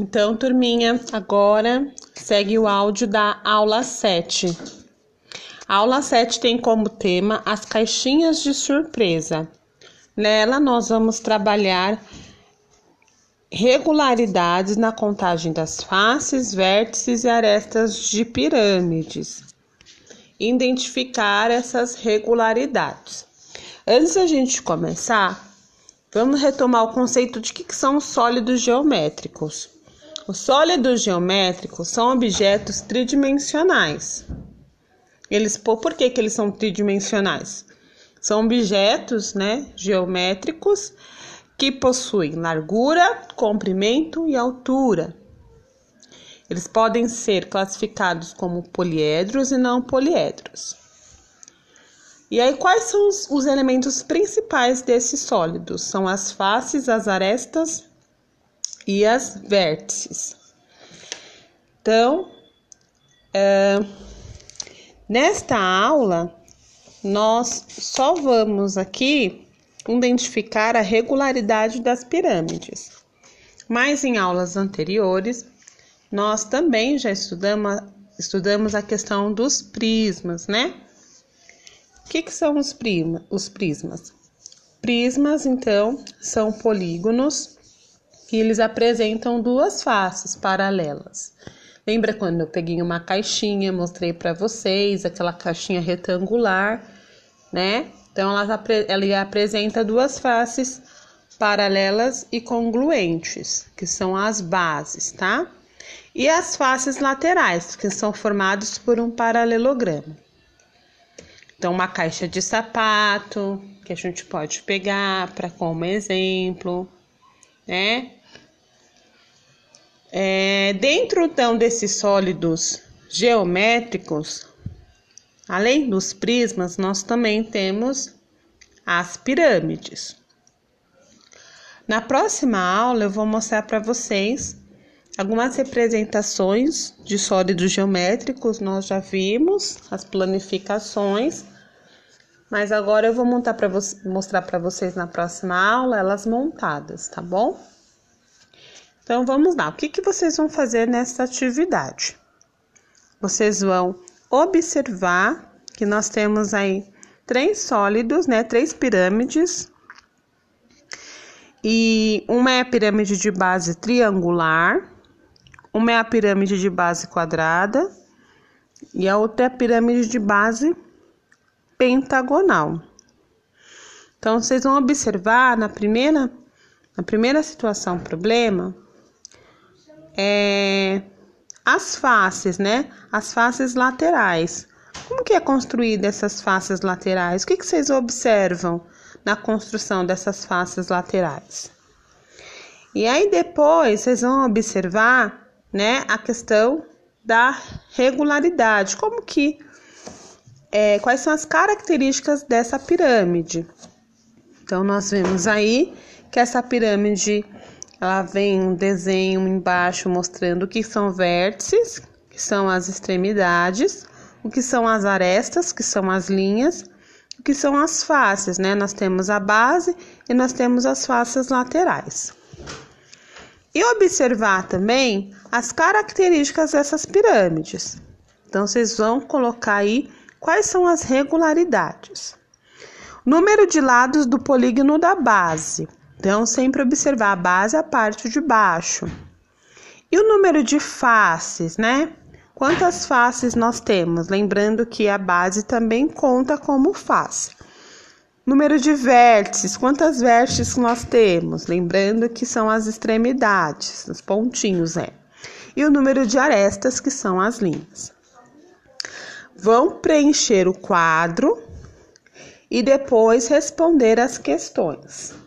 Então, turminha, agora segue o áudio da aula 7. A aula 7 tem como tema as caixinhas de surpresa. Nela, nós vamos trabalhar regularidades na contagem das faces, vértices e arestas de pirâmides. Identificar essas regularidades. Antes da gente começar, vamos retomar o conceito de que são os sólidos geométricos. Os sólidos geométricos são objetos tridimensionais. Eles, por que, que eles são tridimensionais? São objetos né, geométricos que possuem largura, comprimento e altura. Eles podem ser classificados como poliedros e não poliedros. E aí, quais são os, os elementos principais desses sólidos? São as faces, as arestas e as vértices. Então, é, nesta aula, nós só vamos aqui identificar a regularidade das pirâmides. Mas em aulas anteriores, nós também já estudamos, estudamos a questão dos prismas, né? O que, que são os, prima, os prismas? Prismas, então, são polígonos que eles apresentam duas faces paralelas. Lembra quando eu peguei uma caixinha, mostrei para vocês aquela caixinha retangular, né? Então ela, ela apresenta duas faces paralelas e congruentes, que são as bases, tá? E as faces laterais, que são formadas por um paralelogramo. Então, uma caixa de sapato, que a gente pode pegar para como exemplo, né? É, dentro então desses sólidos geométricos, além dos prismas, nós também temos as pirâmides. Na próxima aula eu vou mostrar para vocês algumas representações de sólidos geométricos, nós já vimos as planificações, mas agora eu vou montar para mostrar para vocês na próxima aula elas montadas, tá bom? Então vamos lá, o que, que vocês vão fazer nessa atividade? Vocês vão observar que nós temos aí três sólidos, né? Três pirâmides. E uma é a pirâmide de base triangular, uma é a pirâmide de base quadrada e a outra é a pirâmide de base pentagonal. Então, vocês vão observar na primeira, na primeira situação problema, é, as faces, né? As faces laterais. Como que é construída essas faces laterais? O que, que vocês observam na construção dessas faces laterais? E aí depois vocês vão observar, né, a questão da regularidade. Como que é, quais são as características dessa pirâmide? Então nós vemos aí que essa pirâmide ela vem um desenho embaixo mostrando o que são vértices, que são as extremidades, o que são as arestas, que são as linhas, o que são as faces, né? Nós temos a base e nós temos as faces laterais. E observar também as características dessas pirâmides. Então, vocês vão colocar aí quais são as regularidades. Número de lados do polígono da base. Então, sempre observar a base a parte de baixo. E o número de faces, né? Quantas faces nós temos? Lembrando que a base também conta como face. Número de vértices, quantas vértices nós temos? Lembrando que são as extremidades, os pontinhos, é. E o número de arestas, que são as linhas. Vão preencher o quadro e depois responder as questões.